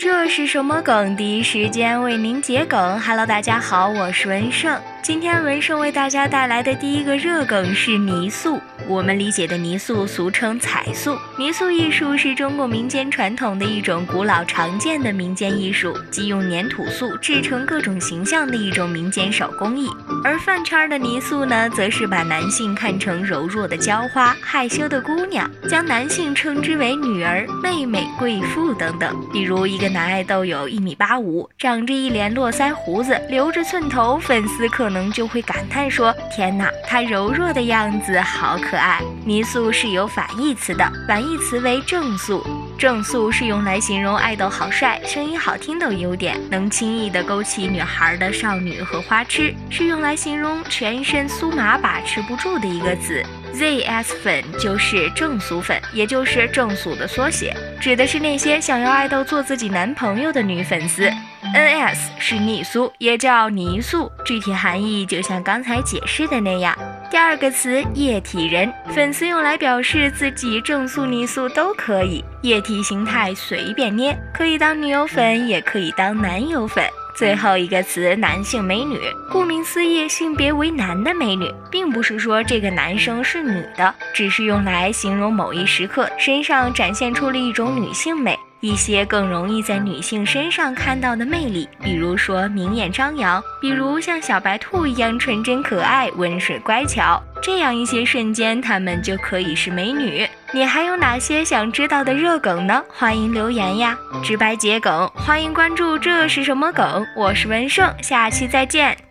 这是什么梗？第一时间为您解梗。Hello，大家好，我是文胜。今天文胜为大家带来的第一个热梗是泥塑。我们理解的泥塑，俗称彩塑。泥塑艺术是中国民间传统的一种古老常见的民间艺术，即用粘土塑制成各种形象的一种民间手工艺。而饭圈的泥塑呢，则是把男性看成柔弱的娇花、害羞的姑娘，将男性称之为女儿、妹妹、贵妇等等。比如一个男爱豆有一米八五，长着一脸络腮胡子，留着寸头，粉丝可能就会感叹说：“天哪，他柔弱的样子好可爱。”泥塑是有反义词的，反义词为正塑。正塑是用来形容爱豆好帅、声音好听等优点，能轻易的勾起女孩的少女和花痴，是用来形容全身酥麻把持不住的一个词。ZS 粉就是正素粉，也就是正素的缩写，指的是那些想要爱豆做自己男朋友的女粉丝。NS 是逆素，也叫泥塑，具体含义就像刚才解释的那样。第二个词液体人，粉丝用来表示自己正素、泥塑都可以，液体形态随便捏，可以当女友粉，也可以当男友粉。最后一个词男性美女，顾名思义，性别为男的美女，并不是说这个男生是女的，只是用来形容某一时刻身上展现出了一种女性美。一些更容易在女性身上看到的魅力，比如说明艳张扬，比如像小白兔一样纯真可爱、温顺乖巧，这样一些瞬间，她们就可以是美女。你还有哪些想知道的热梗呢？欢迎留言呀！直白解梗，欢迎关注这是什么梗？我是文胜，下期再见。